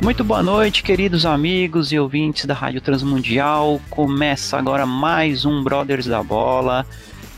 Muito boa noite, queridos amigos e ouvintes da Rádio Transmundial. Começa agora mais um Brothers da Bola.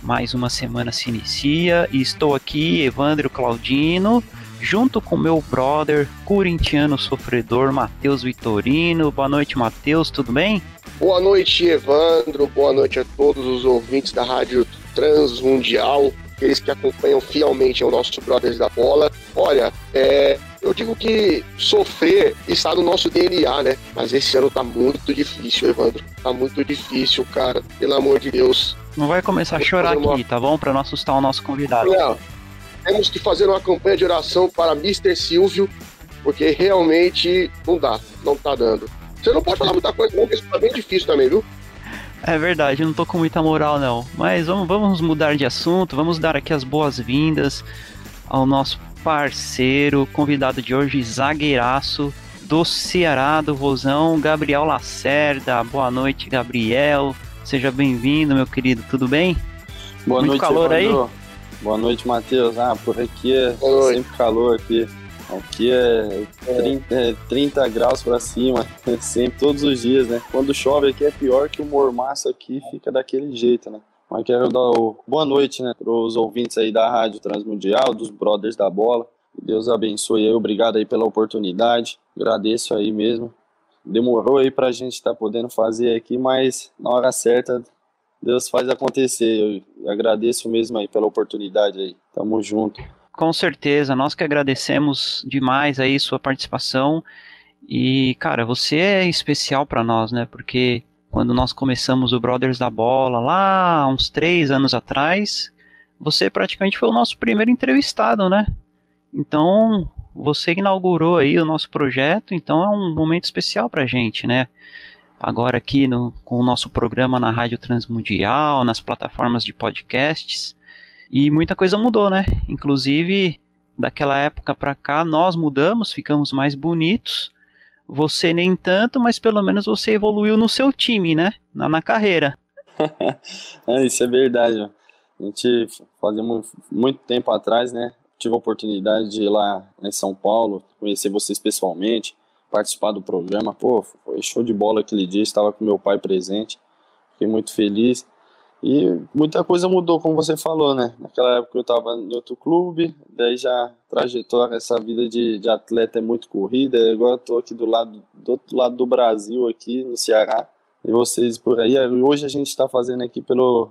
Mais uma semana se inicia e estou aqui, Evandro Claudino, junto com meu brother corintiano sofredor, Matheus Vitorino. Boa noite, Matheus, tudo bem? Boa noite, Evandro. Boa noite a todos os ouvintes da Rádio Transmundial, aqueles que acompanham fielmente o nosso Brothers da Bola. Olha, é, eu digo que sofrer está no nosso DNA, né? Mas esse ano tá muito difícil, Evandro. Tá muito difícil, cara. Pelo amor de Deus. Não vai começar a chorar aqui, uma... tá bom? Pra não assustar o nosso convidado. Não. Temos que fazer uma campanha de oração para Mr. Silvio, porque realmente não dá, não tá dando. Você não pode falar muita coisa, não, porque isso tá bem difícil também, viu? É verdade, não tô com muita moral não. Mas vamos, vamos mudar de assunto, vamos dar aqui as boas-vindas ao nosso parceiro, convidado de hoje, zagueiraço do Ceará, do Rosão, Gabriel Lacerda. Boa noite, Gabriel. Seja bem-vindo, meu querido. Tudo bem? Boa Muito noite, calor Evandro. aí? Boa noite, Matheus. Ah, por aqui é sempre calor aqui. Aqui é 30, é 30 graus para cima, sempre, todos os dias, né? Quando chove aqui é pior que o mormaço aqui fica daquele jeito, né? Mas quero dar boa noite, né, para os ouvintes aí da Rádio Transmundial, dos Brothers da Bola. Deus abençoe aí, obrigado aí pela oportunidade. Agradeço aí mesmo. Demorou aí para a gente estar tá podendo fazer aqui, mas na hora certa Deus faz acontecer. Eu agradeço mesmo aí pela oportunidade aí. Tamo junto. Com certeza, nós que agradecemos demais aí sua participação. E, cara, você é especial para nós, né? Porque quando nós começamos o Brothers da Bola, lá uns três anos atrás, você praticamente foi o nosso primeiro entrevistado, né? Então, você inaugurou aí o nosso projeto, então é um momento especial pra gente, né? Agora aqui no, com o nosso programa na Rádio Transmundial, nas plataformas de podcasts, e muita coisa mudou, né? Inclusive, daquela época para cá, nós mudamos, ficamos mais bonitos, você nem tanto, mas pelo menos você evoluiu no seu time, né? Na, na carreira. é, isso é verdade. A gente fazia muito tempo atrás, né? Tive a oportunidade de ir lá em São Paulo, conhecer vocês pessoalmente, participar do programa. Pô, foi show de bola aquele dia, estava com meu pai presente. Fiquei muito feliz. E muita coisa mudou, como você falou, né? Naquela época eu estava em outro clube, daí já trajetória, essa vida de, de atleta é muito corrida. Agora estou aqui do lado do outro lado do Brasil, aqui no Ceará, e vocês por aí. Hoje a gente está fazendo aqui pelo,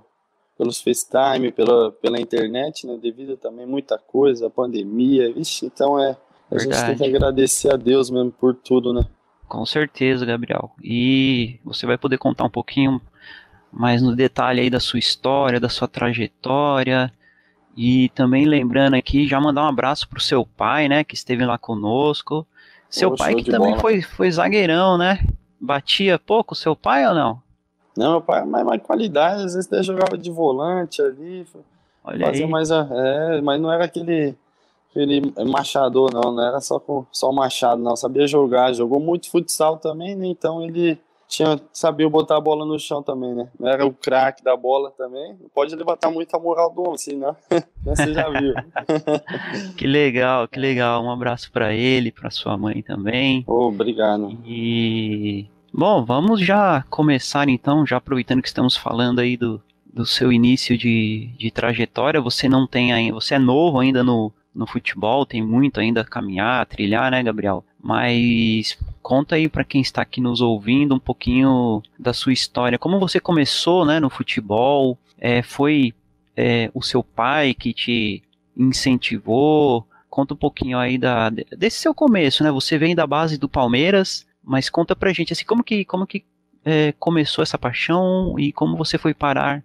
pelos FaceTime, pela, pela internet, né? Devido também muita coisa, a pandemia, vixe, então é. A Verdade. gente tem que agradecer a Deus mesmo por tudo, né? Com certeza, Gabriel. E você vai poder contar um pouquinho mais no detalhe aí da sua história, da sua trajetória. E também lembrando aqui, já mandar um abraço pro seu pai, né, que esteve lá conosco. Seu pai que também foi, foi zagueirão, né? Batia pouco seu pai ou não? Não, meu pai, mais, mais qualidade, às vezes até jogava de volante ali. Olha fazia aí. mais. É, mas não era aquele, aquele machador, não, não era só com só machado, não. Sabia jogar, jogou muito futsal também, né? Então ele tinha, sabia botar a bola no chão também, né? Não era o craque da bola também. Não pode levantar muito a moral do homem, senão você já viu. que legal, que legal. Um abraço para ele, para sua mãe também. Oh, obrigado. E bom, vamos já começar então, já aproveitando que estamos falando aí do, do seu início de, de trajetória. Você não tem ainda, você é novo ainda no, no futebol, tem muito ainda a caminhar, a trilhar, né, Gabriel? Mas conta aí para quem está aqui nos ouvindo um pouquinho da sua história. Como você começou, né, no futebol? É, foi é, o seu pai que te incentivou? Conta um pouquinho aí da, desse seu começo, né? Você vem da base do Palmeiras, mas conta pra gente assim como que como que é, começou essa paixão e como você foi parar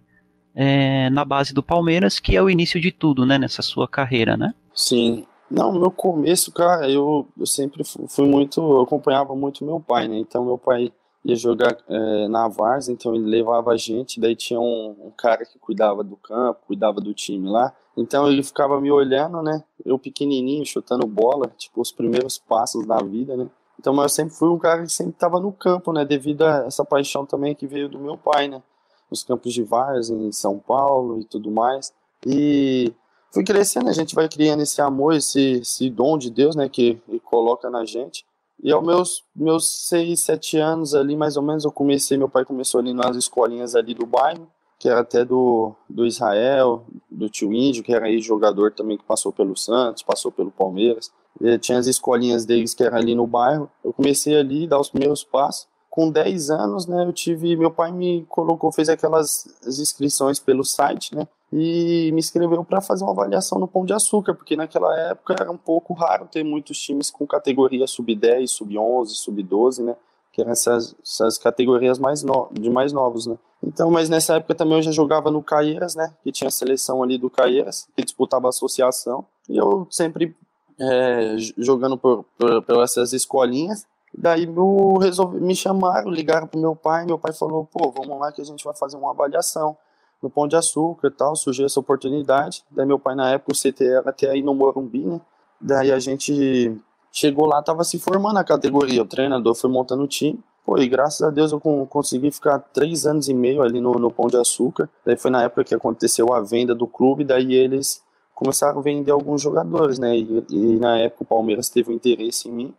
é, na base do Palmeiras, que é o início de tudo, né? Nessa sua carreira, né? Sim, Não, meu começo, cara, eu, eu sempre fui muito, eu acompanhava muito meu pai, né? Então meu pai ia jogar é, na Vars, então ele levava a gente, daí tinha um, um, cara que cuidava do campo, cuidava do time lá. Então ele ficava me olhando, né? Eu pequenininho, chutando bola, tipo os primeiros passos da vida, né? Então, mas eu sempre fui um cara que sempre estava no campo, né? Devido a essa paixão também que veio do meu pai, né? Nos campos de Vars, em São Paulo e tudo mais. E fui crescendo, a gente vai criando esse amor, esse, esse dom de Deus, né, que coloca na gente. E aos meus, meus seis, sete anos ali, mais ou menos, eu comecei, meu pai começou ali nas escolinhas ali do bairro, que era até do, do Israel, do tio Índio, que era aí jogador também que passou pelo Santos, passou pelo Palmeiras. E tinha as escolinhas deles que era ali no bairro. Eu comecei ali dar os primeiros passos. Com 10 anos, né, eu tive, meu pai me colocou, fez aquelas inscrições pelo site, né, e me inscreveu para fazer uma avaliação no Pão de Açúcar, porque naquela época era um pouco raro ter muitos times com categoria sub-10, sub-11, sub-12, né? Que eram essas, essas categorias mais no, de mais novos, né? Então, mas nessa época também eu já jogava no Caieiras, né? Que tinha a seleção ali do Caieiras, que disputava a associação. E eu sempre é, jogando por, por, por, essas escolinhas. Daí eu resolvi, me chamaram, ligaram pro meu pai. Meu pai falou: pô, vamos lá que a gente vai fazer uma avaliação no Pão de Açúcar e tal, surgiu essa oportunidade. Daí meu pai, na época, o CT era até aí no Morumbi, né? Daí a gente chegou lá, tava se formando a categoria, o treinador foi montando o time. Pô, e graças a Deus eu consegui ficar três anos e meio ali no, no Pão de Açúcar. Daí foi na época que aconteceu a venda do clube, daí eles começaram a vender alguns jogadores, né? E, e na época o Palmeiras teve um interesse em mim.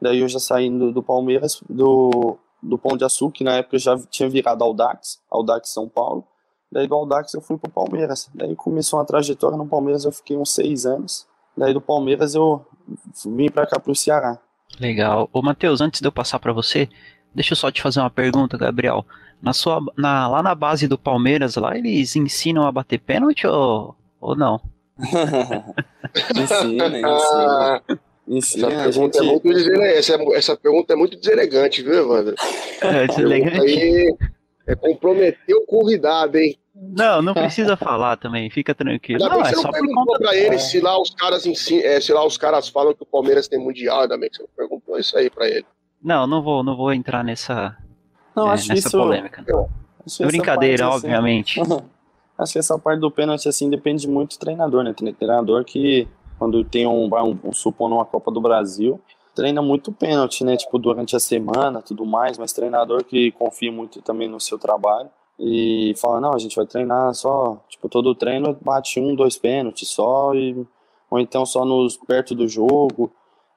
Daí eu já saí do, Palmeiras, do, do Pão de Açúcar, que na época já tinha virado Audax, Audax São Paulo. Daí do Aldax eu fui pro Palmeiras. Daí começou uma trajetória no Palmeiras, eu fiquei uns seis anos. Daí do Palmeiras eu vim para cá pro Ceará. Legal. Ô Matheus, antes de eu passar para você, deixa eu só te fazer uma pergunta, Gabriel. Na sua, na, lá na base do Palmeiras, lá eles ensinam a bater pênalti ou, ou não? ensina, ensina. Essa, pergunta gente... é muito essa, essa pergunta é muito deselegante, viu, Evandro? É deselegante. Aí é comprometer o convidado, hein? Não, não precisa falar também, fica tranquilo. Ainda não, bem que é você não perguntou pra ele se lá os caras é, se lá os caras falam que o Palmeiras tem mundial, ainda bem que você não perguntou isso aí pra ele. Não, não vou, não vou entrar nessa, não, é, acho nessa isso, polêmica. é brincadeira, parte, assim, obviamente. Assim, acho que essa parte do pênalti assim depende muito do treinador, né? Tem treinador que quando tem um, um, um supor numa Copa do Brasil, treina muito pênalti, né? Tipo, durante a semana, tudo mais, mas treinador que confia muito também no seu trabalho e fala, não, a gente vai treinar só, tipo, todo treino bate um, dois pênaltis só, e, ou então só nos perto do jogo.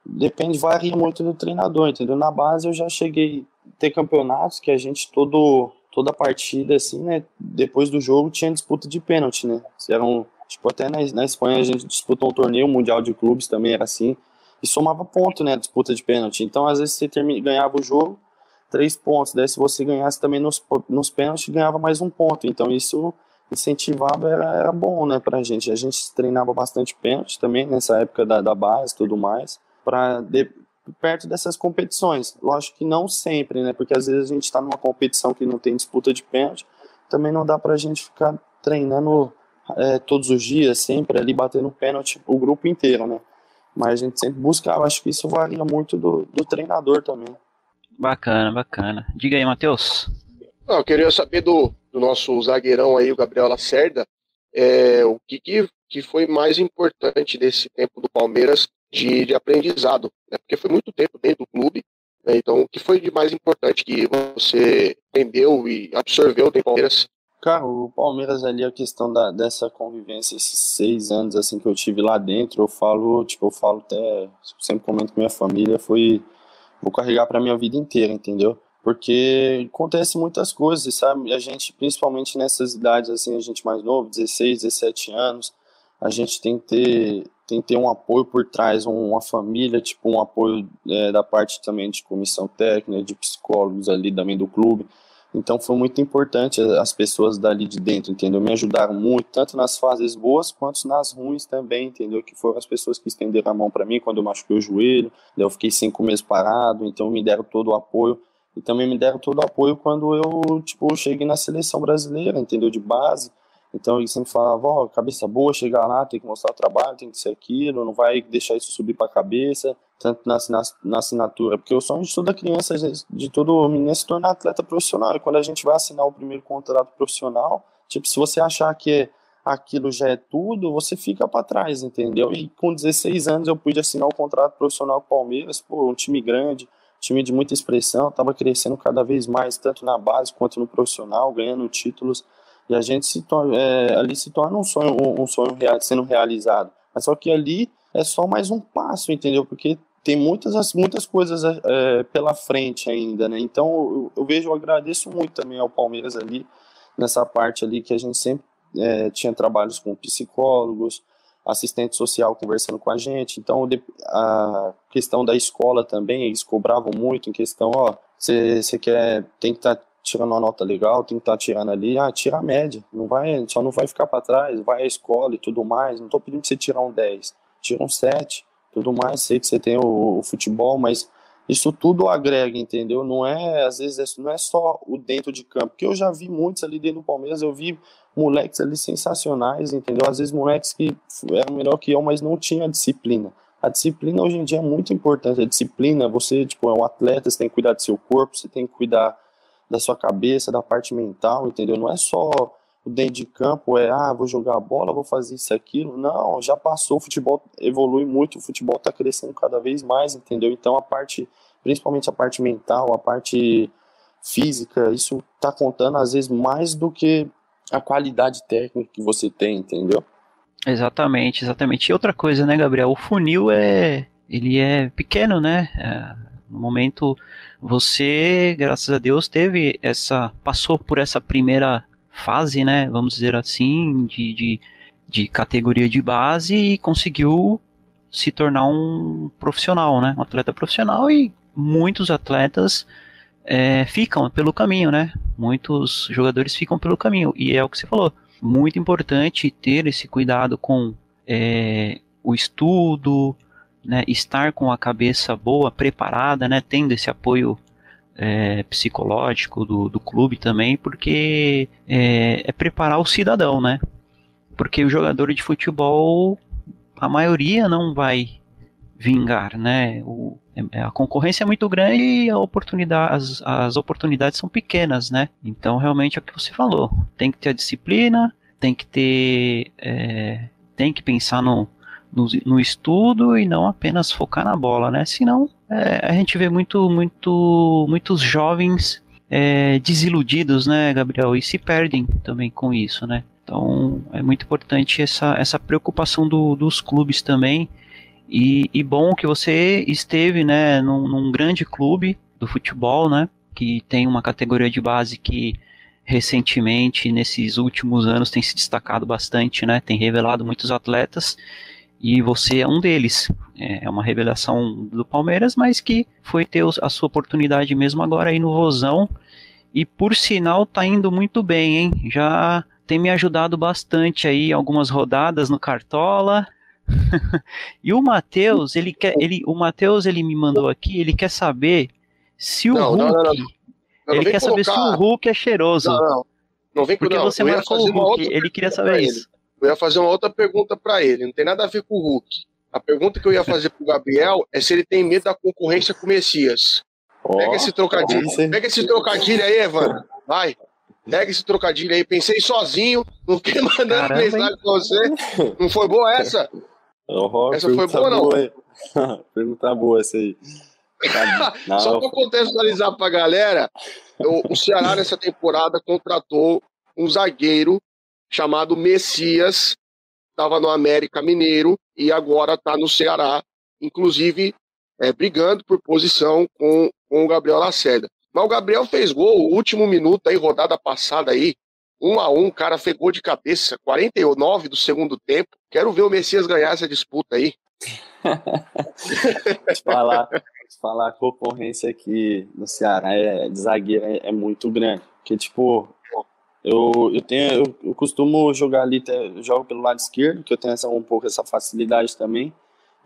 Depende, varia muito do treinador, entendeu? Na base eu já cheguei a ter campeonatos que a gente todo toda partida assim, né, depois do jogo tinha disputa de pênalti, né? Eram, tipo, até na, na Espanha a gente disputou um torneio mundial de clubes também era assim, e somava ponto, né, disputa de pênalti. Então, às vezes você termina, ganhava o jogo, três pontos. Daí, se você ganhasse também nos, nos pênaltis, ganhava mais um ponto. Então, isso incentivava, era, era bom, né, pra gente. A gente treinava bastante pênalti também, nessa época da, da base tudo mais, para perto dessas competições. Lógico que não sempre, né, porque às vezes a gente está numa competição que não tem disputa de pênalti, também não dá pra gente ficar treinando é, todos os dias, sempre ali batendo pênalti o grupo inteiro, né. Mas a gente sempre buscava, acho que isso varia muito do, do treinador também. Bacana, bacana. Diga aí, Matheus. eu queria saber do, do nosso zagueirão aí, o Gabriel Lacerda, é, o que, que, que foi mais importante desse tempo do Palmeiras de, de aprendizado, né? porque foi muito tempo dentro do clube, né? então o que foi de mais importante que você entendeu e absorveu do Palmeiras? Cara, o Palmeiras ali, a questão da, dessa convivência, esses seis anos assim que eu tive lá dentro, eu falo, tipo, eu falo até, sempre comento com minha família, foi vou carregar para minha vida inteira, entendeu? Porque acontece muitas coisas, sabe? A gente, principalmente nessas idades assim, a gente mais novo, 16, 17 anos, a gente tem que ter, tem que ter um apoio por trás, uma família, tipo um apoio é, da parte também de comissão técnica, de psicólogos ali também do clube. Então foi muito importante as pessoas dali de dentro, entendeu? Me ajudaram muito, tanto nas fases boas quanto nas ruins também, entendeu? Que foram as pessoas que estenderam a mão para mim quando eu machuquei o joelho, eu fiquei cinco meses parado, então me deram todo o apoio. E também me deram todo o apoio quando eu, tipo, cheguei na seleção brasileira, entendeu? De base. Então ele sempre falava, ó, oh, cabeça boa, chegar lá, tem que mostrar o trabalho, tem que ser aquilo, não vai deixar isso subir para a cabeça, tanto na, na, na, assinatura, porque o sonho de toda criança, de todo menino é se tornar atleta profissional, e quando a gente vai assinar o primeiro contrato profissional, tipo, se você achar que aquilo já é tudo, você fica para trás, entendeu? E com 16 anos eu pude assinar o contrato profissional com o Palmeiras, pô, um time grande, time de muita expressão, estava crescendo cada vez mais, tanto na base quanto no profissional, ganhando títulos, e a gente se torna, é, ali se torna um sonho, um sonho real, sendo realizado. Mas só que ali é só mais um passo, entendeu? Porque tem muitas, muitas coisas é, pela frente ainda, né? Então eu, eu, vejo, eu agradeço muito também ao Palmeiras ali, nessa parte ali que a gente sempre é, tinha trabalhos com psicólogos, assistente social conversando com a gente. Então, a questão da escola também, eles cobravam muito em questão, ó, você quer, tem que estar tá tirando uma nota legal, tem que estar tá tirando ali, ah, tira a média, não vai, só não vai ficar para trás, vai à escola e tudo mais, não estou pedindo para você tirar um 10, tira um 7, tudo mais, sei que você tem o, o futebol, mas isso tudo agrega, entendeu? Não é, às vezes, não é só o dentro de campo, porque eu já vi muitos ali dentro do Palmeiras, eu vi moleques ali sensacionais, entendeu? Às vezes moleques que eram melhor que eu, mas não tinham disciplina. A disciplina hoje em dia é muito importante. A disciplina, você, tipo, é um atleta, você tem que cuidar do seu corpo, você tem que cuidar da sua cabeça, da parte mental, entendeu? Não é só dentro de campo, é, ah, vou jogar bola, vou fazer isso aquilo. Não, já passou, o futebol evolui muito, o futebol está crescendo cada vez mais, entendeu? Então a parte, principalmente a parte mental, a parte física, isso está contando às vezes mais do que a qualidade técnica que você tem, entendeu? Exatamente, exatamente. E outra coisa, né, Gabriel? O funil é. Ele é pequeno, né? É, no momento, você, graças a Deus, teve essa. passou por essa primeira fase, né? Vamos dizer assim, de, de, de categoria de base e conseguiu se tornar um profissional, né? Um atleta profissional e muitos atletas é, ficam pelo caminho, né? Muitos jogadores ficam pelo caminho. E é o que você falou. Muito importante ter esse cuidado com é, o estudo, né? estar com a cabeça boa, preparada, né? Tendo esse apoio é, psicológico do, do clube também, porque é, é preparar o cidadão, né? Porque o jogador de futebol, a maioria não vai vingar, né? O, é, a concorrência é muito grande e a oportunidade, as, as oportunidades são pequenas, né? Então, realmente é o que você falou. Tem que ter a disciplina, tem que ter. É, tem que pensar no, no, no, estudo e não apenas focar na bola, né? Senão é, a gente vê muito, muito, muitos jovens é, desiludidos, né, Gabriel? E se perdem também com isso, né? Então é muito importante essa, essa preocupação do, dos clubes também e, e bom que você esteve, né, num, num grande clube do futebol, né, que tem uma categoria de base que recentemente, nesses últimos anos, tem se destacado bastante, né? Tem revelado muitos atletas e você é um deles. É, é uma revelação do Palmeiras, mas que foi ter a sua oportunidade mesmo agora aí no Rosão. E por sinal tá indo muito bem, hein? Já tem me ajudado bastante aí algumas rodadas no Cartola. e o Matheus, ele quer, ele, o Matheus ele me mandou aqui, ele quer saber se o não, Hulk, não, não, ele quer colocar... saber se o Hulk é cheiroso. Não, não. Não vem Porque você marcou o Hulk, ele queria saber isso. Eu ia fazer uma outra pergunta para ele, não tem nada a ver com o Hulk. A pergunta que eu ia fazer pro Gabriel é se ele tem medo da concorrência com o Messias. Oh, pega esse trocadilho, pega esse trocadilho aí, Evandro. Vai. Pega esse trocadilho aí. Pensei sozinho, não fiquei mandando Caramba, mensagem pra você. Não foi boa essa? Oh, essa foi boa, não? pergunta boa essa aí. Não, Só para contextualizar para a galera, o Ceará nessa temporada contratou um zagueiro chamado Messias, estava no América Mineiro e agora está no Ceará, inclusive é, brigando por posição com, com o Gabriel Lacerda. Mas o Gabriel fez gol, último minuto aí, rodada passada aí, um a um, cara fez gol de cabeça, 49 do segundo tempo. Quero ver o Messias ganhar essa disputa aí. te falar, falar, a concorrência aqui no Ceará é, de zagueiro é, é muito grande. Porque, tipo, eu, eu tenho eu, eu costumo jogar ali, jogo pelo lado esquerdo, que eu tenho essa, um pouco essa facilidade também.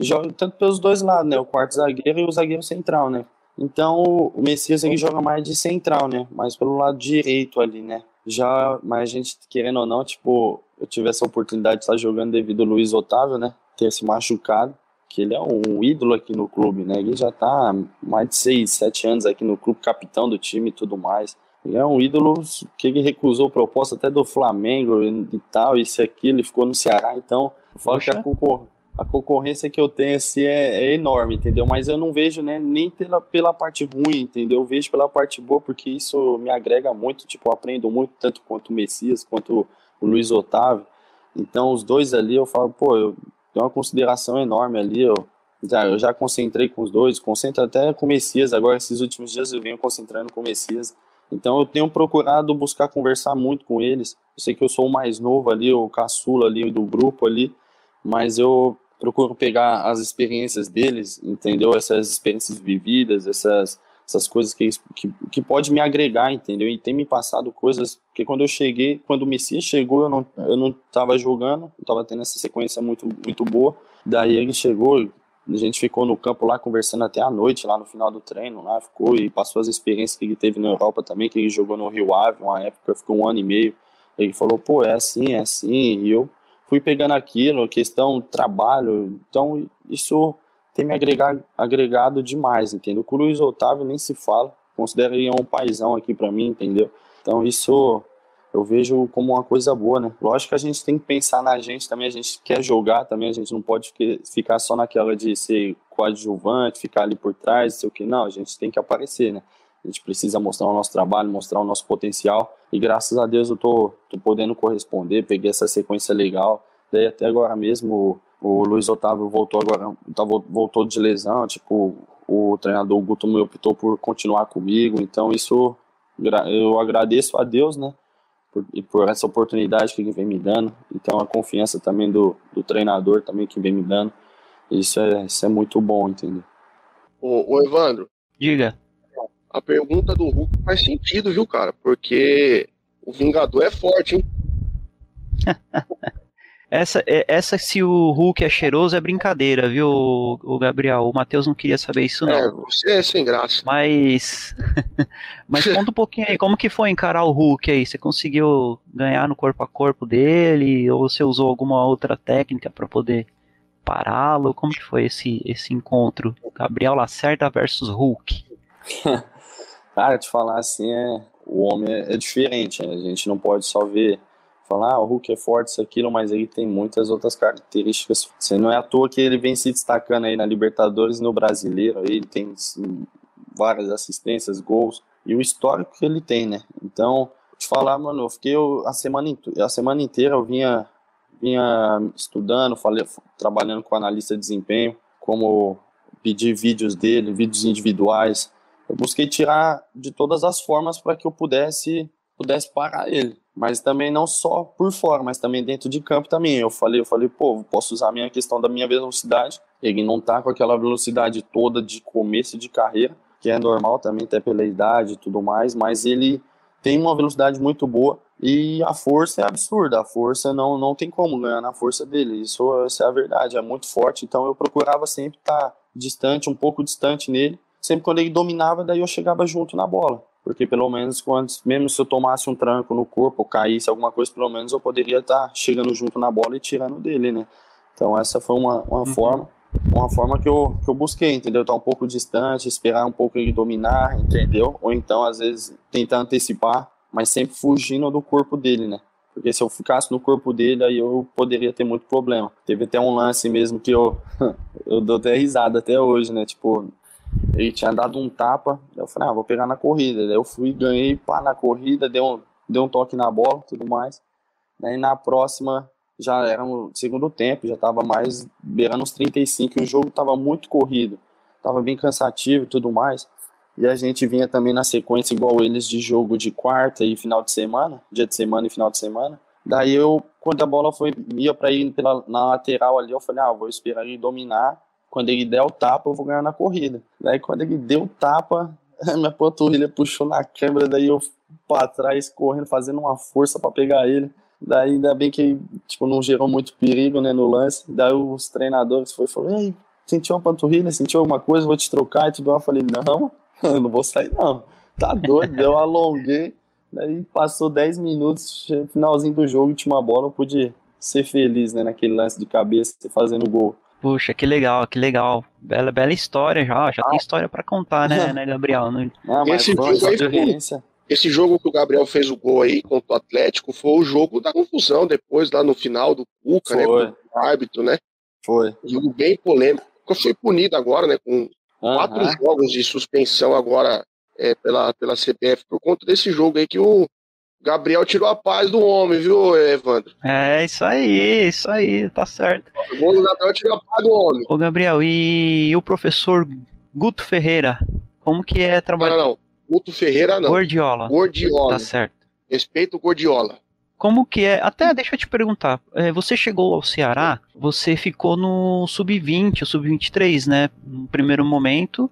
Jogo tanto pelos dois lados, né? O quarto zagueiro e o zagueiro central, né? Então o Messias ele joga mais de central, né? Mais pelo lado direito ali, né? Já, mas a gente, querendo ou não, tipo, eu tive essa oportunidade de estar jogando devido ao Luiz Otávio, né? Ter se machucado, que ele é um ídolo aqui no clube, né? Ele já tá mais de seis, sete anos aqui no clube, capitão do time e tudo mais. Ele é um ídolo que ele recusou proposta até do Flamengo e tal, isso aquilo, ele ficou no Ceará, então, falo que a, concor a concorrência que eu tenho assim é, é, enorme, entendeu? Mas eu não vejo né, nem pela, pela parte ruim, entendeu? Eu vejo pela parte boa, porque isso me agrega muito, tipo, eu aprendo muito, tanto quanto o Messias, quanto o Luiz Otávio. Então, os dois ali, eu falo, pô, eu tenho uma consideração enorme ali, eu já, eu já concentrei com os dois, concentro até com o Messias, agora esses últimos dias eu venho concentrando com o Messias. Então, eu tenho procurado buscar conversar muito com eles. Eu sei que eu sou o mais novo ali, o caçula ali do grupo ali, mas eu procuro pegar as experiências deles, entendeu? Essas experiências vividas, essas, essas coisas que, que, que pode me agregar, entendeu? E tem me passado coisas que quando eu cheguei, quando o Messias chegou, eu não, eu não tava jogando, eu tava tendo essa sequência muito, muito boa. Daí ele chegou, a gente ficou no campo lá conversando até a noite, lá no final do treino, lá ficou e passou as experiências que ele teve na Europa também, que ele jogou no Rio Ave, uma época, ficou um ano e meio. Ele falou, pô, é assim, é assim, e eu fui pegando aquilo, questão trabalho, então isso tem me agregado, agregado demais, entendeu? O Luiz Otávio nem se fala, considero ele um paizão aqui para mim, entendeu? Então isso eu vejo como uma coisa boa, né? Lógico que a gente tem que pensar na gente também, a gente quer jogar também, a gente não pode ficar só naquela de ser coadjuvante, ficar ali por trás, sei o que, não, a gente tem que aparecer, né? A gente precisa mostrar o nosso trabalho, mostrar o nosso potencial. E graças a Deus eu tô, tô podendo corresponder, peguei essa sequência legal. Daí até agora mesmo o, Luiz Otávio voltou agora, tá, voltou de lesão, tipo, o treinador Guto me optou por continuar comigo, então isso eu agradeço a Deus, né, por, e por essa oportunidade que ele vem me dando, então a confiança também do, do treinador também que vem me dando, isso é, isso é muito bom, entendeu? Ô, ô Evandro. Diga a pergunta do Hulk faz sentido, viu, cara? Porque o Vingador é forte, hein? essa, é, essa, se o Hulk é cheiroso, é brincadeira, viu, o Gabriel? O Matheus não queria saber isso, não. É, você é sem graça. Mas. Mas conta um pouquinho aí, como que foi encarar o Hulk aí? Você conseguiu ganhar no corpo a corpo dele? Ou você usou alguma outra técnica para poder pará-lo? Como que foi esse, esse encontro? Gabriel Lacerda versus Hulk. Cara, te falar assim, é, o homem é, é diferente, né? a gente não pode só ver, falar, ah, o Hulk é forte, isso, aquilo, mas ele tem muitas outras características. Você não é à toa que ele vem se destacando aí na Libertadores no Brasileiro, aí ele tem assim, várias assistências, gols, e o histórico que ele tem, né? Então, te falar, mano, eu fiquei a semana, a semana inteira eu vinha, vinha estudando, falei, trabalhando com analista de desempenho, como pedir vídeos dele, vídeos individuais, eu busquei tirar de todas as formas para que eu pudesse pudesse parar ele, mas também não só por fora, mas também dentro de campo também. Eu falei, eu falei, pô, posso usar a minha questão da minha velocidade. Ele não tá com aquela velocidade toda de começo de carreira, que é normal também até pela idade e tudo mais, mas ele tem uma velocidade muito boa e a força é absurda. A força não não tem como ganhar na força dele. Isso, isso é a verdade, é muito forte. Então eu procurava sempre estar tá distante, um pouco distante nele sempre quando ele dominava, daí eu chegava junto na bola. Porque pelo menos, quando, mesmo se eu tomasse um tranco no corpo caísse alguma coisa, pelo menos eu poderia estar chegando junto na bola e tirando dele, né? Então essa foi uma, uma uhum. forma uma forma que eu, que eu busquei, entendeu? Estar um pouco distante, esperar um pouco ele dominar, entendeu? Ou então, às vezes, tentar antecipar, mas sempre fugindo do corpo dele, né? Porque se eu ficasse no corpo dele, aí eu poderia ter muito problema. Teve até um lance mesmo que eu, eu dou até risada até hoje, né? Tipo, ele tinha dado um tapa, eu falei, ah, vou pegar na corrida. Daí eu fui, ganhei, pá, na corrida, deu um, deu um toque na bola tudo mais. Daí na próxima, já era no segundo tempo, já tava mais beirando os 35, e o jogo tava muito corrido, tava bem cansativo e tudo mais. E a gente vinha também na sequência igual eles de jogo de quarta e final de semana, dia de semana e final de semana. Daí eu, quando a bola foi ia para ir pela, na lateral ali, eu falei, ah, vou esperar ele dominar quando ele der o tapa, eu vou ganhar na corrida. Daí quando ele deu o tapa, minha panturrilha puxou na câmera, daí eu para trás, correndo, fazendo uma força para pegar ele. Daí ainda bem que tipo, não gerou muito perigo né, no lance. Daí os treinadores foi, falou, ei, sentiu uma panturrilha, sentiu alguma coisa, vou te trocar e tudo. Eu falei, não, eu não vou sair não. Tá doido, eu alonguei. Daí passou 10 minutos, finalzinho do jogo, tinha uma bola, eu pude ser feliz, né, naquele lance de cabeça, fazendo gol. Puxa, que legal, que legal. Bela, bela história já, já ah. tem história para contar, né, né, Gabriel? Ah, mas esse, jogo aí esse jogo que o Gabriel fez o gol aí contra o Atlético foi o jogo da confusão depois, lá no final do Cuca, né, com o árbitro, né? Foi. Um jogo bem polêmico. Foi punido agora, né, com quatro jogos de suspensão agora é, pela, pela CBF por conta desse jogo aí que o Gabriel tirou a paz do homem, viu, Evandro? É, isso aí, isso aí, tá certo. O Gabriel tirou a paz do homem. Ô, Gabriel, e o professor Guto Ferreira? Como que é trabalhar? Não, não, Guto Ferreira não. Gordiola. Gordiola. Tá certo. Respeito o Gordiola. Como que é? Até deixa eu te perguntar. É, você chegou ao Ceará, você ficou no sub-20, o sub-23, né? No primeiro momento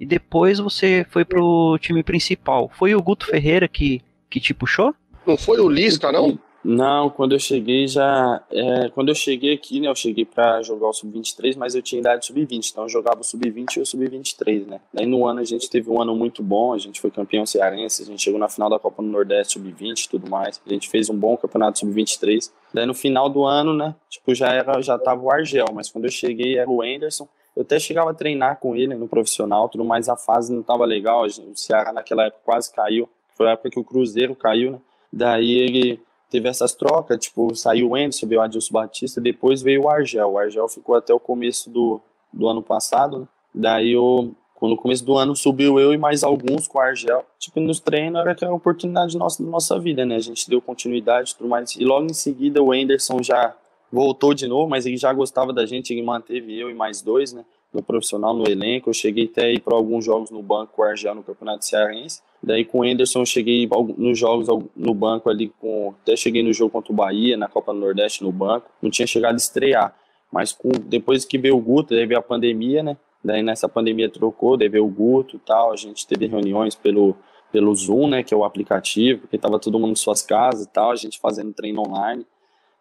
e depois você foi pro time principal. Foi o Guto Ferreira que, que te puxou? Não foi o Lisca, não? Não, quando eu cheguei já. É, quando eu cheguei aqui, né? Eu cheguei para jogar o Sub-23, mas eu tinha idade Sub-20, então eu jogava o Sub-20 e o Sub-23, né? Daí no ano a gente teve um ano muito bom, a gente foi campeão cearense, a gente chegou na final da Copa do Nordeste Sub-20 e tudo mais. A gente fez um bom campeonato Sub-23. Daí no final do ano, né? Tipo, já, era, já tava o Argel, mas quando eu cheguei era o Anderson. Eu até chegava a treinar com ele no profissional, tudo mais, a fase não estava legal. O Ceará naquela época quase caiu. Foi a época que o Cruzeiro caiu, né? Daí ele teve essas trocas, tipo, saiu o Anderson, veio o Adilson Batista, depois veio o Argel. O Argel ficou até o começo do, do ano passado, né? Daí eu, no começo do ano subiu eu e mais alguns com o Argel. Tipo, nos treinos era aquela oportunidade nossa, da nossa vida, né? A gente deu continuidade e tudo mais. E logo em seguida o Anderson já voltou de novo, mas ele já gostava da gente, ele manteve eu e mais dois, né? No profissional, no elenco. Eu cheguei até a ir para alguns jogos no banco com o Argel no Campeonato Cearense. Daí com o Anderson eu cheguei nos jogos no banco ali, com, até cheguei no jogo contra o Bahia, na Copa do Nordeste no banco. Não tinha chegado a estrear. Mas com, depois que veio o Guto, daí veio a pandemia, né? Daí nessa pandemia trocou, daí veio o Guto e tal. A gente teve reuniões pelo, pelo Zoom, né? Que é o aplicativo, porque tava todo mundo em suas casas e tal, a gente fazendo treino online.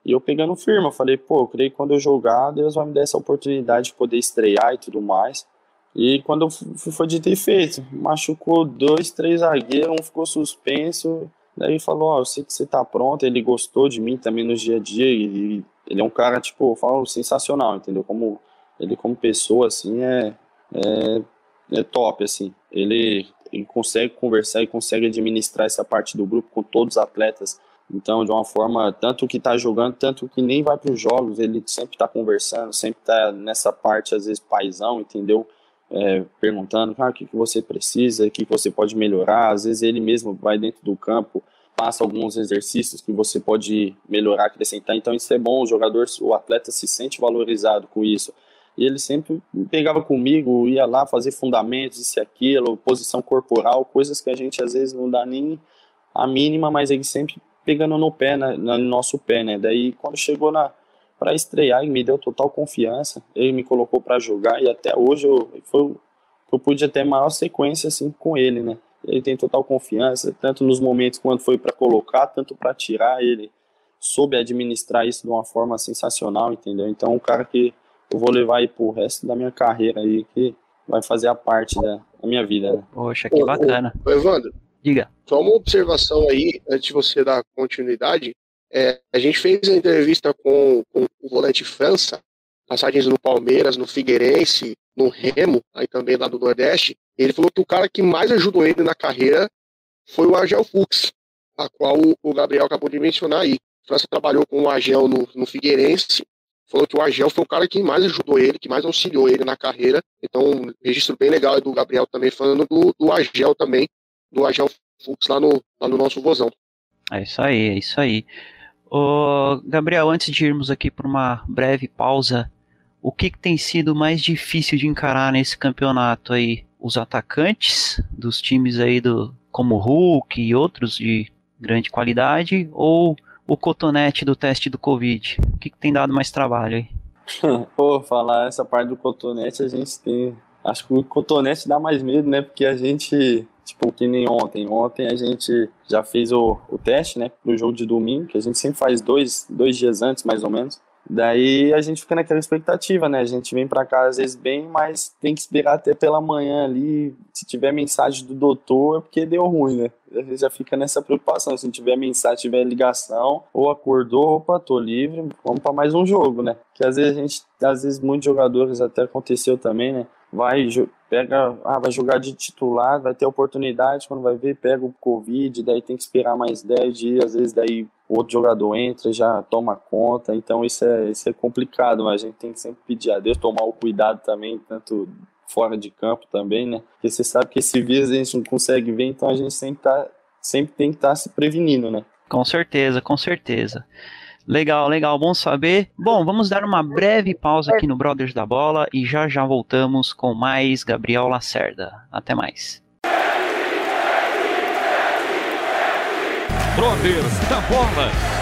E eu pegando firma, falei, pô, eu creio que quando eu jogar, Deus vai me dar essa oportunidade de poder estrear e tudo mais. E quando foi de ter feito, machucou dois, três zagueiros, um ficou suspenso. Daí falou, ó, oh, eu sei que você tá pronto, ele gostou de mim também no dia a dia, e ele é um cara, tipo, eu falo, sensacional, entendeu? Como, ele como pessoa, assim, é, é, é top, assim. Ele, ele consegue conversar e consegue administrar essa parte do grupo com todos os atletas então, de uma forma, tanto que está jogando, tanto que nem vai para os jogos, ele sempre está conversando, sempre está nessa parte, às vezes, paisão, entendeu? É, perguntando ah, o que, que você precisa, o que, que você pode melhorar. Às vezes, ele mesmo vai dentro do campo, passa alguns exercícios que você pode melhorar, acrescentar. Então, isso é bom, o jogador, o atleta se sente valorizado com isso. E ele sempre pegava comigo, ia lá fazer fundamentos, isso e aquilo, posição corporal, coisas que a gente às vezes não dá nem a mínima, mas ele sempre pegando no pé, né, no nosso pé, né? Daí quando chegou na para estrear, ele me deu total confiança, ele me colocou para jogar e até hoje eu foi eu pude ter maior sequência assim com ele, né? Ele tem total confiança, tanto nos momentos quando foi para colocar, tanto para tirar, ele soube administrar isso de uma forma sensacional, entendeu? Então, um cara que eu vou levar aí pro resto da minha carreira aí, que vai fazer a parte da, da minha vida, né? Poxa, que bacana. Ô, ô, Evandro, Diga. Só uma observação aí, antes de você dar continuidade. É, a gente fez a entrevista com, com, o volante França, passagens no Palmeiras, no Figueirense, no Remo, aí também lá do Nordeste. Ele falou que o cara que mais ajudou ele na carreira foi o Argel Fux, a qual o Gabriel acabou de mencionar aí. França trabalhou com o Argel no, no Figueirense, falou que o Argel foi o cara que mais ajudou ele, que mais auxiliou ele na carreira. Então, um registro bem legal do Gabriel também, falando do, do Argel também, do Agel Fux lá no, lá no nosso vozão. É isso aí, é isso aí. Gabriel, antes de irmos aqui para uma breve pausa, o que, que tem sido mais difícil de encarar nesse campeonato aí? Os atacantes dos times aí do como Hulk e outros de grande qualidade ou o cotonete do teste do Covid? O que, que tem dado mais trabalho aí? Pô, falar essa parte do cotonete a gente tem. Acho que o cotonete dá mais medo, né? Porque a gente Tipo, que nem ontem. Ontem a gente já fez o, o teste, né, pro jogo de domingo, que a gente sempre faz dois, dois dias antes, mais ou menos. Daí a gente fica naquela expectativa, né? A gente vem para cá às vezes bem, mas tem que esperar até pela manhã ali. Se tiver mensagem do doutor, é porque deu ruim, né? A gente já fica nessa preocupação. Se tiver mensagem, tiver ligação, ou acordou, opa, tô livre, vamos para mais um jogo, né? Que às vezes a gente, às vezes muitos jogadores, até aconteceu também, né? Vai, pega, ah, vai jogar de titular, vai ter oportunidade, quando vai ver, pega o Covid, daí tem que esperar mais 10 dias, às vezes daí outro jogador entra, já toma conta, então isso é, isso é complicado, mas a gente tem que sempre pedir a Deus, tomar o cuidado também, tanto fora de campo também, né? Porque você sabe que esse vírus a gente não consegue ver, então a gente sempre, tá, sempre tem que estar tá se prevenindo, né? Com certeza, com certeza. Legal, legal, bom saber. Bom, vamos dar uma breve pausa aqui no Brothers da Bola e já já voltamos com mais Gabriel Lacerda. Até mais. Brothers da Bola.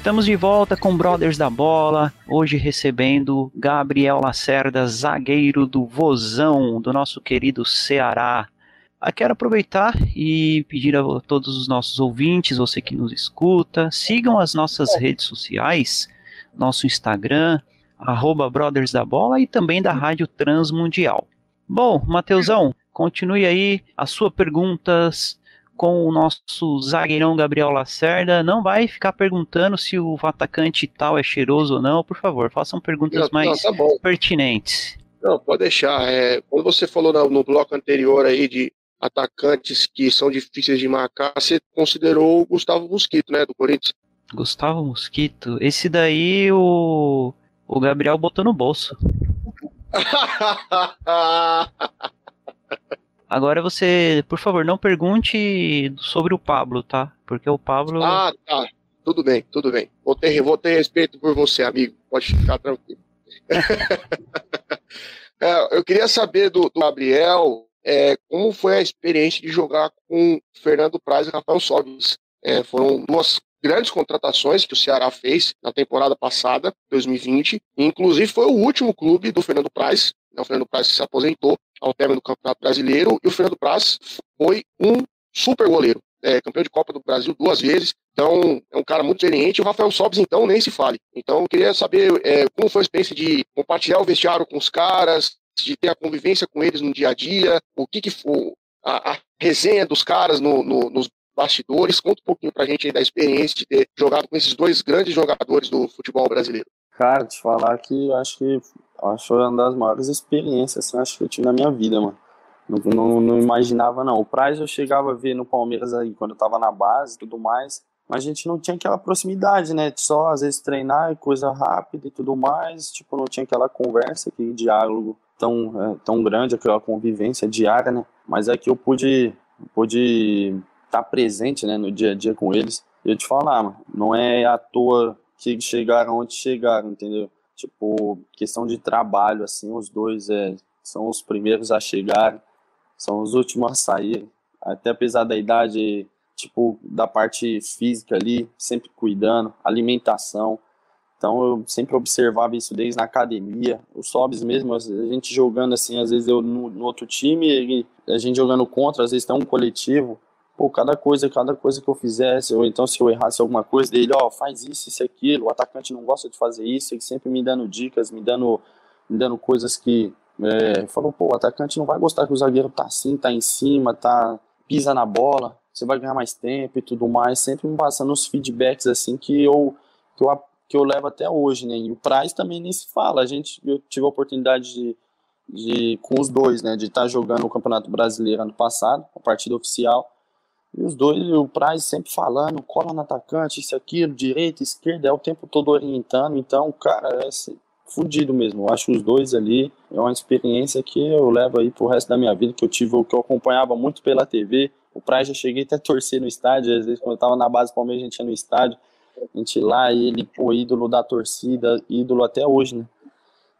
Estamos de volta com Brothers da Bola, hoje recebendo Gabriel Lacerda, zagueiro do Vozão, do nosso querido Ceará. Ah, quero aproveitar e pedir a todos os nossos ouvintes, você que nos escuta, sigam as nossas redes sociais, nosso Instagram, arroba Brothers da Bola e também da Rádio Transmundial. Bom, Mateusão, continue aí as suas perguntas com o nosso zagueirão Gabriel Lacerda. Não vai ficar perguntando se o atacante tal é cheiroso ou não, por favor, façam perguntas não, mais não, tá pertinentes. Não, pode deixar. É, quando você falou no, no bloco anterior aí de atacantes que são difíceis de marcar, você considerou o Gustavo Mosquito, né, do Corinthians? Gustavo Mosquito? Esse daí o o Gabriel botou no bolso. Agora você, por favor, não pergunte sobre o Pablo, tá? Porque o Pablo. Ah, tá. Tudo bem, tudo bem. Vou ter, vou ter respeito por você, amigo. Pode ficar tranquilo. é, eu queria saber do, do Gabriel é, como foi a experiência de jogar com Fernando Praz e Rafael Sobis. É, foram duas grandes contratações que o Ceará fez na temporada passada, 2020. inclusive foi o último clube do Fernando Praz. O Fernando Praz se aposentou ao término do Campeonato Brasileiro e o Fernando Praz foi um super goleiro. É, campeão de Copa do Brasil duas vezes, então é um cara muito experiente. O Rafael Sobes, então, nem se fale. Então, eu queria saber é, como foi a experiência de compartilhar o vestiário com os caras, de ter a convivência com eles no dia a dia, o que, que foi a, a resenha dos caras no, no, nos bastidores. Conta um pouquinho pra gente aí da experiência de ter jogado com esses dois grandes jogadores do futebol brasileiro. Cara, te falar que acho que acho que uma das maiores experiências assim, acho que eu tive na minha vida, mano. Não, não, não, imaginava, não. O Praz eu chegava a ver no Palmeiras aí quando eu tava na base e tudo mais, mas a gente não tinha aquela proximidade, né? Só às vezes treinar e coisa rápida e tudo mais, tipo, não tinha aquela conversa, aquele diálogo tão, é, tão grande, aquela convivência diária, né? Mas é que eu pude, pude estar tá presente né, no dia a dia com eles. E eu te falar, mano, não é à toa que chegaram onde chegaram, entendeu? Tipo, questão de trabalho, assim, os dois é, são os primeiros a chegar, são os últimos a sair. Até apesar da idade, tipo, da parte física ali, sempre cuidando, alimentação. Então eu sempre observava isso desde na academia. Os sobs mesmo, a gente jogando assim, às vezes eu no, no outro time, a gente jogando contra, às vezes tem um coletivo pô, cada coisa, cada coisa que eu fizesse, ou então se eu errasse alguma coisa dele, ó, faz isso, isso, aquilo, o atacante não gosta de fazer isso, ele sempre me dando dicas, me dando, me dando coisas que, é, falou, pô, o atacante não vai gostar que o zagueiro tá assim, tá em cima, tá, pisa na bola, você vai ganhar mais tempo e tudo mais, sempre me passando os feedbacks, assim, que eu, que eu, que eu levo até hoje, né, e o Price também nem se fala, a gente, eu tive a oportunidade de, de com os dois, né, de estar tá jogando o Campeonato Brasileiro ano passado, a partida oficial, e os dois, o Praz sempre falando, cola no atacante, isso, aquilo, direita, esquerda, é o tempo todo orientando. Então, cara, é fudido mesmo. Eu acho os dois ali é uma experiência que eu levo aí pro resto da minha vida, que eu tive, que eu acompanhava muito pela TV. O Praz já cheguei até a torcer no estádio, às vezes quando eu tava na base do Palmeiras, a gente ia no estádio, a gente ia lá, e ele, pô, ídolo da torcida, ídolo até hoje, né?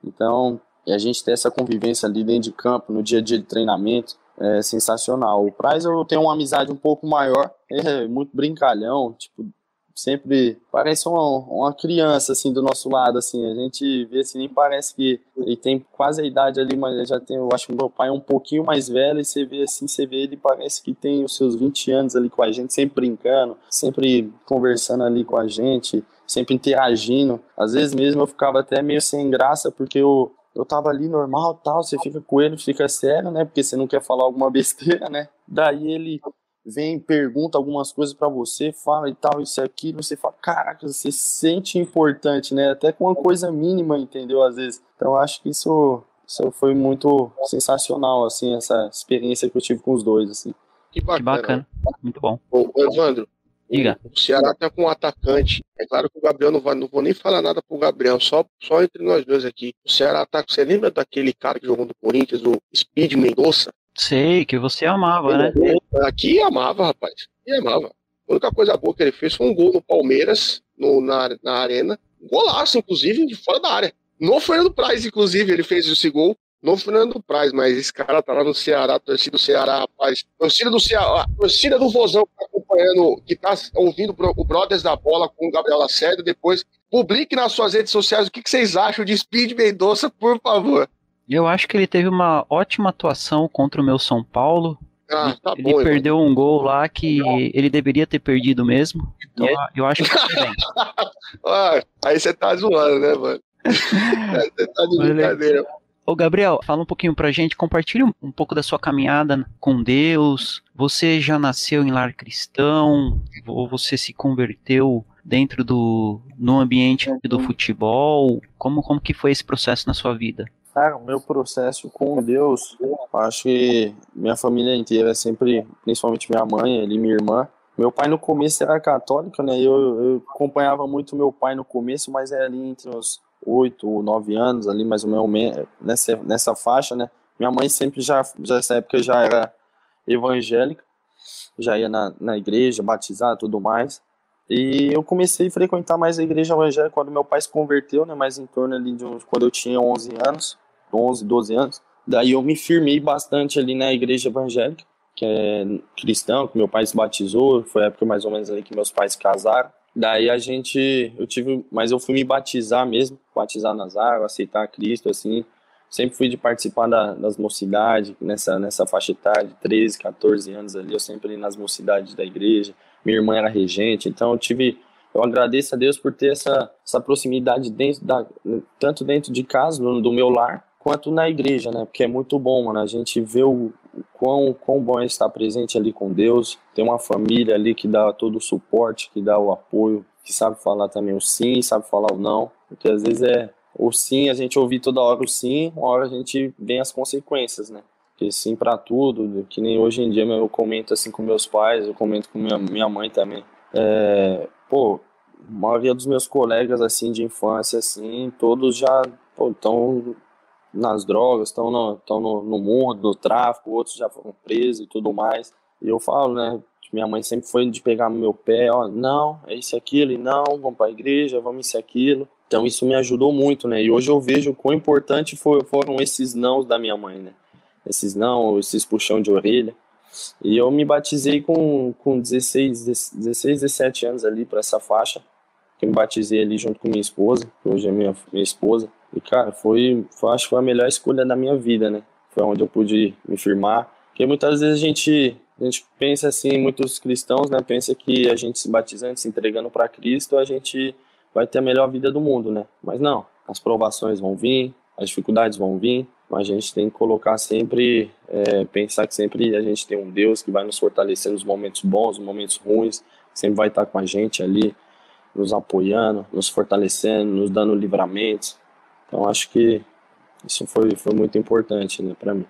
Então, e a gente ter essa convivência ali dentro de campo, no dia a dia de treinamento, é sensacional. O Praz eu tenho uma amizade um pouco maior, é muito brincalhão, tipo, sempre parece uma, uma criança, assim, do nosso lado, assim, a gente vê assim, nem parece que ele tem quase a idade ali, mas já tem, eu acho que meu pai é um pouquinho mais velho, e você vê assim, você vê ele parece que tem os seus 20 anos ali com a gente, sempre brincando, sempre conversando ali com a gente, sempre interagindo, às vezes mesmo eu ficava até meio sem graça, porque eu, eu tava ali normal tal, você fica com ele, fica sério, né, porque você não quer falar alguma besteira, né, daí ele vem, pergunta algumas coisas para você, fala e tal, isso e aquilo, você fala, caraca, você se sente importante, né? Até com uma coisa mínima, entendeu? Às vezes. Então, acho que isso, isso foi muito sensacional, assim, essa experiência que eu tive com os dois, assim. Que bacana. Que bacana. Muito bom. Ô, Evandro, Diga. O Ceará tá com um atacante. É claro que o Gabriel não vai, não vou nem falar nada pro Gabriel, só, só entre nós dois aqui. O Ceará tá. Você lembra daquele cara que jogou no Corinthians, o Speed Mendonça? Sei, que você amava, né? Aqui amava, rapaz. Aqui amava. A única coisa boa que ele fez foi um gol no Palmeiras, no, na, na arena. Golaço, inclusive, de fora da área. No Fernando Praz, inclusive, ele fez esse gol. No Fernando Praz, mas esse cara tá lá no Ceará, torcida do Ceará, rapaz. Torcida do Ceará, torcida do Vozão que tá acompanhando, que tá ouvindo o Brothers da Bola com o Gabriel Lacerda. Depois, publique nas suas redes sociais o que, que vocês acham de Speed Mendonça, por favor. Eu acho que ele teve uma ótima atuação contra o meu São Paulo. Ah, tá ele bom, perdeu um gol lá que ele deveria ter perdido mesmo. Então É. eu acho que tá bem. Aí você tá zoando, né, mano? você tá de brincadeira. Ô Gabriel, fala um pouquinho pra gente, compartilha um, um pouco da sua caminhada com Deus. Você já nasceu em lar cristão? Ou você se converteu dentro do no ambiente do futebol? Como, como que foi esse processo na sua vida? Cara, o meu processo com Deus, acho que minha família inteira é sempre, principalmente minha mãe e minha irmã. Meu pai no começo era católico, né? Eu, eu acompanhava muito meu pai no começo, mas é ali entre os oito ou nove anos, ali mais ou menos nessa, nessa faixa, né? Minha mãe sempre já, já nessa época já era evangélica, já ia na, na igreja, batizar tudo mais. E eu comecei a frequentar mais a igreja evangélica quando meu pai se converteu, né? Mais em torno ali de quando eu tinha 11 anos, 11, 12 anos. Daí eu me firmei bastante ali na igreja evangélica, que é cristão, que meu pai se batizou, foi a época mais ou menos ali que meus pais casaram. Daí a gente, eu tive, mas eu fui me batizar mesmo, batizar nas águas, aceitar Cristo, assim. Sempre fui de participar da, das mocidades, nessa, nessa faixa etária de 13, 14 anos ali, eu sempre nas mocidades da igreja. Minha irmã era regente, então eu tive, eu agradeço a Deus por ter essa, essa proximidade dentro da, tanto dentro de casa, do, do meu lar, quanto na igreja, né? Porque é muito bom, mano, a gente vê o, o quão, quão bom é estar presente ali com Deus, ter uma família ali que dá todo o suporte, que dá o apoio, que sabe falar também o sim, sabe falar o não, porque às vezes é o sim, a gente ouvir toda hora o sim, uma hora a gente vem as consequências, né? Porque sim para tudo, que nem hoje em dia eu comento assim com meus pais, eu comento com minha, minha mãe também. É, pô, a maioria dos meus colegas assim de infância assim, todos já estão nas drogas, estão no, tão no, no mundo do tráfico, outros já foram presos e tudo mais. E eu falo, né, minha mãe sempre foi de pegar no meu pé, ó, não, é isso aquilo, e não, vamos para a igreja, vamos isso aquilo. Então isso me ajudou muito, né? E hoje eu vejo o quão importante foi, foram esses nãos da minha mãe, né? Esses não, esses puxão de orelha. E eu me batizei com, com 16, 16, 17 anos ali para essa faixa. Que me batizei ali junto com minha esposa, que hoje é minha, minha esposa. E, cara, foi, foi, acho que foi a melhor escolha da minha vida, né? Foi onde eu pude me firmar. Porque muitas vezes a gente, a gente pensa assim, muitos cristãos, né? Pensa que a gente se batizando, se entregando para Cristo, a gente vai ter a melhor vida do mundo, né? Mas não, as provações vão vir, as dificuldades vão vir, mas a gente tem que colocar sempre, é, pensar que sempre a gente tem um Deus que vai nos fortalecer nos momentos bons, nos momentos ruins, sempre vai estar com a gente ali, nos apoiando, nos fortalecendo, nos dando livramentos. Então acho que isso foi, foi muito importante, né, para mim.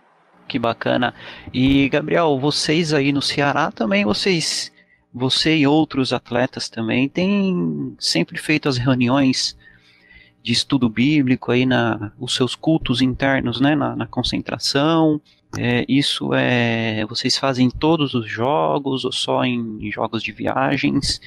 Que bacana. E Gabriel, vocês aí no Ceará também, vocês você e outros atletas também têm sempre feito as reuniões de estudo bíblico aí na os seus cultos internos, né, na, na concentração. É, isso é vocês fazem em todos os jogos ou só em jogos de viagens?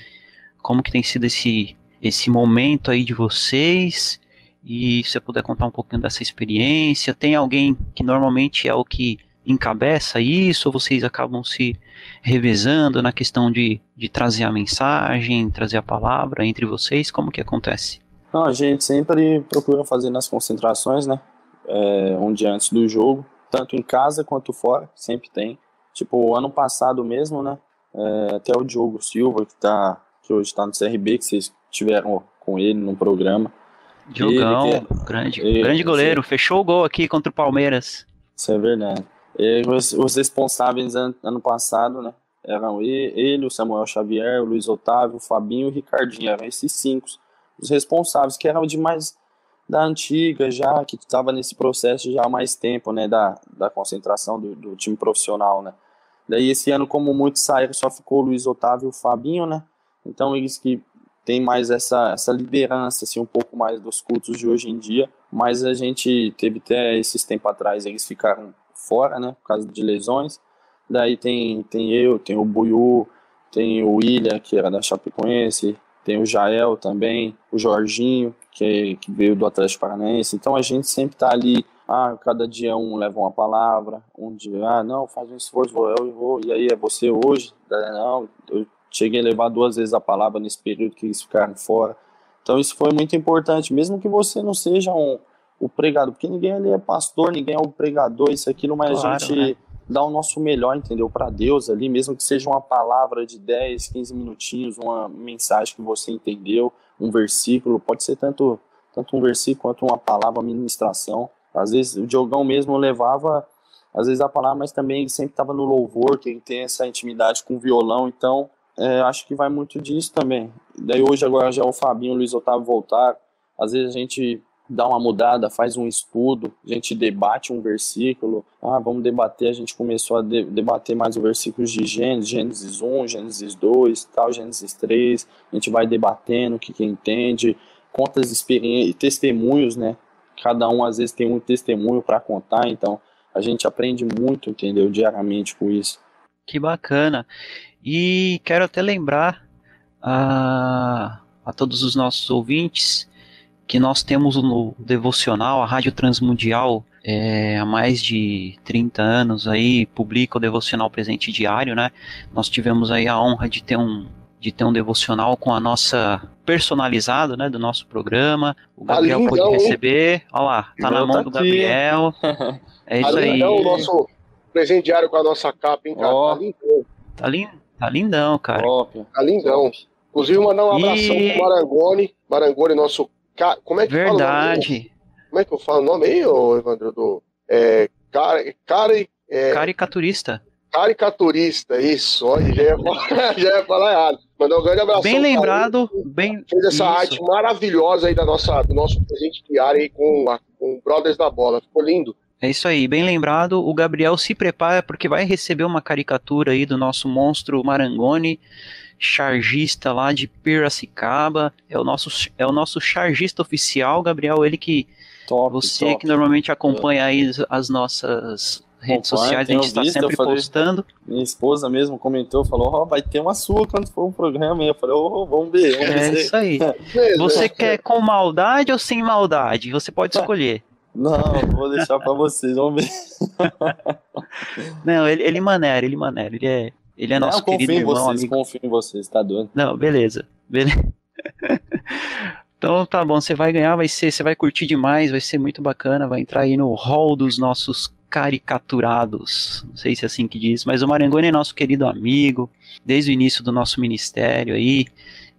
Como que tem sido esse esse momento aí de vocês? E se você puder contar um pouquinho dessa experiência, tem alguém que normalmente é o que encabeça isso ou vocês acabam se revezando na questão de, de trazer a mensagem, trazer a palavra entre vocês? Como que acontece? Não, a gente sempre procura fazer nas concentrações, né? É, um dia antes do jogo, tanto em casa quanto fora, sempre tem. Tipo, ano passado mesmo, né? É, até o Diogo Silva, que, tá, que hoje está no CRB, que vocês tiveram com ele no programa. Diogão, ele, grande, ele, grande goleiro, sim. fechou o gol aqui contra o Palmeiras. Isso é verdade. E os, os responsáveis ano, ano passado, né? Eram ele, o Samuel Xavier, o Luiz Otávio, o Fabinho e o Ricardinho. Eram esses cinco os responsáveis, que eram de mais da antiga já, que estava nesse processo já há mais tempo, né, da, da concentração do, do, time profissional, né. Daí esse ano, como muitos saíram, só ficou o Luiz Otávio e o Fabinho, né, então eles que têm mais essa, essa liderança, assim, um pouco mais dos cultos de hoje em dia, mas a gente teve até esses tempos atrás, eles ficaram fora, né, por causa de lesões, daí tem, tem eu, tem o Buiu, tem o William, que era da Chapecoense, tem o Jael também, o Jorginho, que, que veio do Atlético Paranaense. Então a gente sempre está ali, ah, cada dia um leva uma palavra, um dia, ah, não, faz um esforço, vou eu vou, e aí é você hoje? Não, eu cheguei a levar duas vezes a palavra nesse período que eles ficaram fora. Então isso foi muito importante, mesmo que você não seja um, o pregador, porque ninguém ali é pastor, ninguém é o pregador, isso aquilo, mas claro, a gente né? dá o nosso melhor, entendeu? Para Deus ali, mesmo que seja uma palavra de 10, 15 minutinhos, uma mensagem que você entendeu, um versículo, pode ser tanto, tanto um versículo quanto uma palavra, uma ministração. Às vezes o Diogão mesmo levava, às vezes a palavra, mas também ele sempre estava no louvor, que ele tem essa intimidade com o violão, então é, acho que vai muito disso também. Daí hoje agora já o Fabinho o Luiz Otávio voltar, às vezes a gente dá uma mudada, faz um estudo, a gente debate um versículo, ah, vamos debater, a gente começou a de, debater mais os versículos de Gênesis, Gênesis 1, Gênesis 2, tal, Gênesis 3, a gente vai debatendo o que, que entende, conta as experiências, testemunhos, né, cada um às vezes tem um testemunho para contar, então a gente aprende muito, entendeu, diariamente com isso. Que bacana, e quero até lembrar a, a todos os nossos ouvintes que nós temos no devocional, a Rádio Transmundial, é, há mais de 30 anos aí, publica o devocional presente diário, né? Nós tivemos aí a honra de ter um de ter um devocional com a nossa personalizado, né, do nosso programa. O tá Gabriel pode receber. Olha lá, tá na mão tá do Gabriel. É isso aí. Então, o nosso presente diário com a nossa capa, hein, cara? Oh. Tá lindão. Tá, lindo, tá lindão, cara. Top. Tá lindão. Inclusive, mandar um abração e... pro Marangoni. Marangoni, nosso como é que Verdade. Fala como é que eu falo o nome aí, ô, Evandro? Do, é, cara, cara, é, Caricaturista. Caricaturista, isso. Olha, já, ia falar, já ia falar errado. Mandar um grande abraço. Bem lembrado. bem... Fez essa isso. arte maravilhosa aí da nossa, do nosso presente diário aí com, a, com o Brothers da Bola. Ficou lindo. É isso aí, bem lembrado. O Gabriel se prepara porque vai receber uma caricatura aí do nosso monstro Marangoni chargista lá de Piracicaba, é o nosso, é o nosso chargista oficial, Gabriel, ele que top, você top. que normalmente acompanha aí as nossas redes sociais, a gente está sempre falei, postando. Minha esposa mesmo comentou, falou, ó, oh, vai ter uma sua quando for um programa, e eu falei, oh, vamos ver. Vamos é ver. isso aí. você quer com maldade ou sem maldade? Você pode escolher. Não, vou deixar para vocês, vamos ver. Não, ele, ele maneira, ele maneira, ele é, ele é nosso Não, querido irmão, vocês, amigo. confio em vocês, tá doido. Não, beleza. beleza. então tá bom, você vai ganhar, vai ser, você vai curtir demais, vai ser muito bacana, vai entrar aí no hall dos nossos caricaturados. Não sei se é assim que diz, mas o Marangoni é nosso querido amigo, desde o início do nosso ministério aí.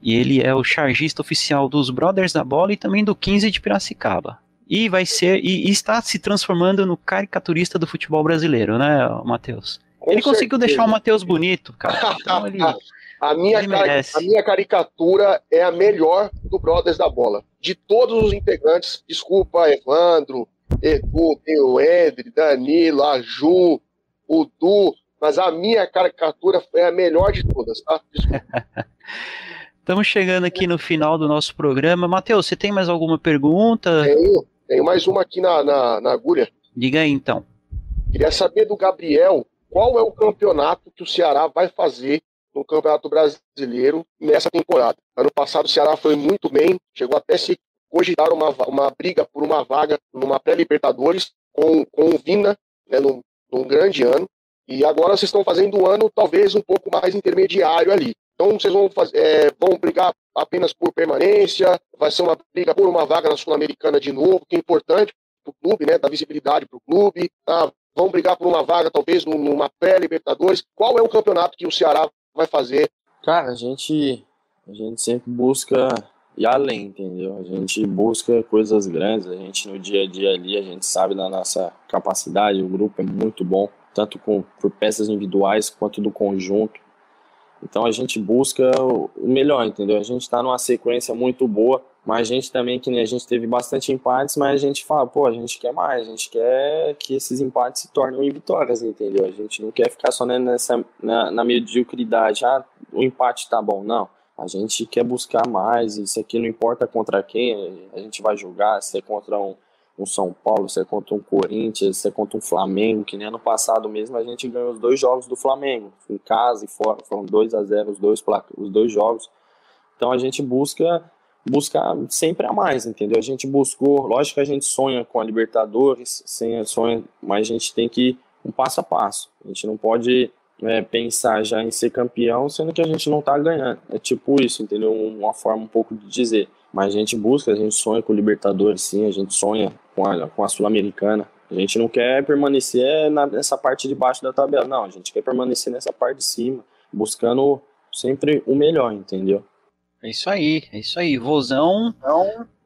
E ele é o chargista oficial dos Brothers da Bola e também do 15 de Piracicaba. E vai ser, e, e está se transformando no caricaturista do futebol brasileiro, né, Matheus? Com ele certeza. conseguiu deixar o Matheus bonito, cara. Então ele, a, minha a minha caricatura é a melhor do Brothers da Bola. De todos os integrantes, desculpa, Evandro, Edu, o Edri, Danilo, a Ju, o Du, mas a minha caricatura é a melhor de todas, tá? Estamos chegando aqui no final do nosso programa. Matheus, você tem mais alguma pergunta? Tenho, tenho mais uma aqui na, na, na agulha. Diga aí então. Queria saber do Gabriel qual é o campeonato que o Ceará vai fazer no Campeonato Brasileiro nessa temporada. Ano passado o Ceará foi muito bem, chegou até se cogitar uma, uma briga por uma vaga numa pré-Libertadores com, com o Vina, né, num, num grande ano. E agora vocês estão fazendo um ano talvez um pouco mais intermediário ali. Então vocês vão, fazer, é, vão brigar apenas por permanência, vai ser uma briga por uma vaga na Sul-Americana de novo, que é importante para o clube, né? Dar visibilidade para o clube. Tá? Vão brigar por uma vaga, talvez, numa pré-Libertadores. Qual é o campeonato que o Ceará vai fazer? Cara, a gente, a gente sempre busca ir além, entendeu? A gente busca coisas grandes, a gente no dia a dia ali, a gente sabe da nossa capacidade, o grupo é muito bom, tanto com, por peças individuais quanto do conjunto. Então a gente busca o melhor, entendeu? A gente está numa sequência muito boa, mas a gente também, que a gente teve bastante empates, mas a gente fala, pô, a gente quer mais, a gente quer que esses empates se tornem vitórias, entendeu? A gente não quer ficar só nessa, na, na mediocridade, ah, o empate tá bom, não. A gente quer buscar mais, isso aqui não importa contra quem a gente vai jogar, se é contra um, um São Paulo, se é contra um Corinthians, se é contra um Flamengo, que nem ano passado mesmo a gente ganhou os dois jogos do Flamengo, em casa e fora, foram 2 a 0 os dois, os dois jogos. Então a gente busca buscar sempre a mais, entendeu? A gente buscou, lógico que a gente sonha com a Libertadores, sem sonha, mas a gente tem que ir um passo a passo. A gente não pode é, pensar já em ser campeão, sendo que a gente não está ganhando. É tipo isso, entendeu? Uma forma um pouco de dizer. Mas a gente busca, a gente sonha com o Libertadores, sim, a gente sonha com a, com a Sul-Americana. A gente não quer permanecer nessa parte de baixo da tabela, não. A gente quer permanecer nessa parte de cima, buscando sempre o melhor, entendeu? É isso aí, é isso aí. Vozão,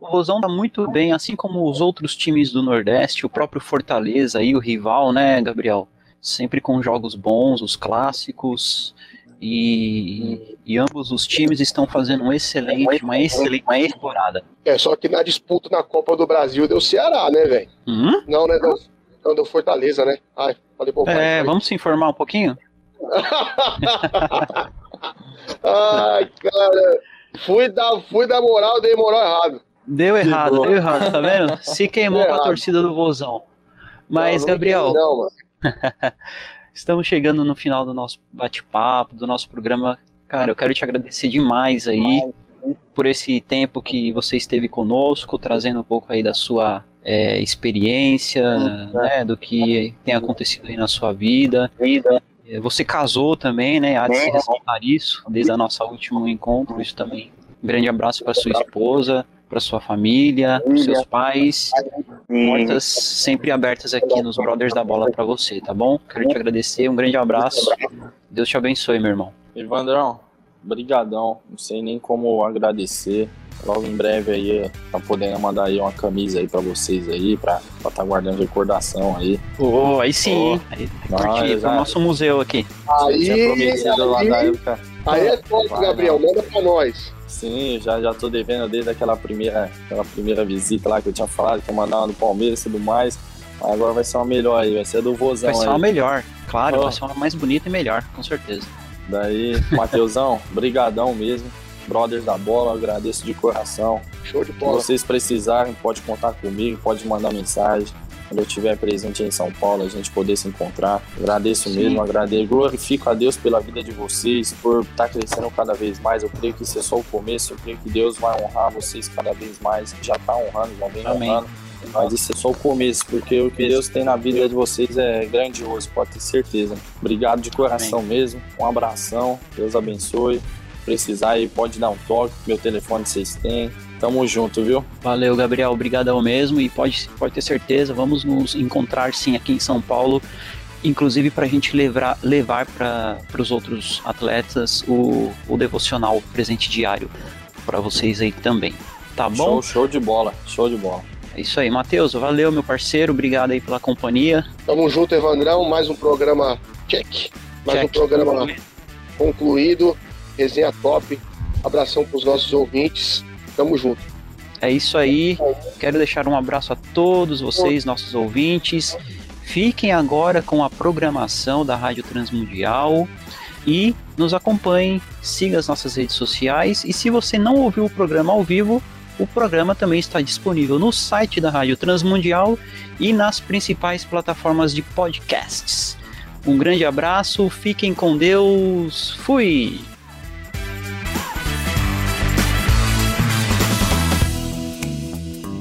o Vozão tá muito bem, assim como os outros times do Nordeste, o próprio Fortaleza e o rival, né, Gabriel? Sempre com jogos bons, os clássicos. E, e, ambos os times estão fazendo um excelente, uma excelente uma temporada. É, só que na disputa na Copa do Brasil deu Ceará, né, velho? Hum? Não, né? Deu, não, deu Fortaleza, né? Ai, falei pro É, vamos se informar um pouquinho? Ai, cara. Fui dar, fui dar moral, dei moral errado. Deu errado, deu errado, tá vendo? Se queimou com a torcida do Vozão. Mas, não, não Gabriel. Não, Estamos chegando no final do nosso bate-papo, do nosso programa. Cara, eu quero te agradecer demais aí por esse tempo que você esteve conosco, trazendo um pouco aí da sua é, experiência, né, do que tem acontecido aí na sua vida. É, você casou também, né? Há de se ressaltar isso desde a nossa último encontro. Isso também. Um grande abraço para sua esposa, para sua família, para seus pais. Portas sempre abertas aqui nos Brothers da Bola para você, tá bom? Quero te agradecer, um grande abraço. Deus te abençoe, meu irmão. Evandrão, brigadão. Não sei nem como agradecer. Logo em breve aí tá podendo mandar aí uma camisa aí para vocês aí, para estar tá guardando recordação aí. Oh, aí sim. Oh. Aí, curtir pro nosso museu aqui. Aí, aí, aí é top, Gabriel. Manda para nós. Sim, já, já tô devendo desde aquela primeira, aquela primeira visita lá que eu tinha falado, que ia mandar uma do Palmeiras e tudo mais. Mas agora vai ser uma melhor aí, vai ser do Vozão Vai ser aí. uma melhor, claro, oh. vai ser uma mais bonita e melhor, com certeza. Daí, Mateusão, brigadão mesmo. Brothers da Bola, agradeço de coração. Show de bola. Se vocês precisarem, pode contar comigo, pode mandar mensagem quando eu estiver presente em São Paulo, a gente poder se encontrar. Agradeço Sim. mesmo, agradeço, glorifico a Deus pela vida de vocês, por estar tá crescendo cada vez mais. Eu creio que isso é só o começo, eu creio que Deus vai honrar vocês cada vez mais, já está honrando, já vem Amém. honrando. Mas isso é só o começo, porque o que Deus tem na vida de vocês é grandioso, pode ter certeza. Obrigado de coração Amém. mesmo, um abração, Deus abençoe. Precisar aí, pode dar um toque, meu telefone vocês têm. Tamo junto, viu? Valeu, Gabriel. Obrigadão mesmo. E pode, pode ter certeza, vamos nos encontrar sim aqui em São Paulo. Inclusive para a gente levar, levar para os outros atletas o, o devocional presente diário para vocês aí também. Tá bom? Show, show de bola, show de bola. É isso aí, Matheus. Valeu, meu parceiro. Obrigado aí pela companhia. Tamo junto, Evandrão. Mais um programa check. Mais check. um programa concluído. Resenha top. Abração para os nossos ouvintes. Tamo junto. É isso aí. Quero deixar um abraço a todos vocês, nossos ouvintes. Fiquem agora com a programação da Rádio Transmundial e nos acompanhem, siga as nossas redes sociais e se você não ouviu o programa ao vivo, o programa também está disponível no site da Rádio Transmundial e nas principais plataformas de podcasts. Um grande abraço, fiquem com Deus, fui!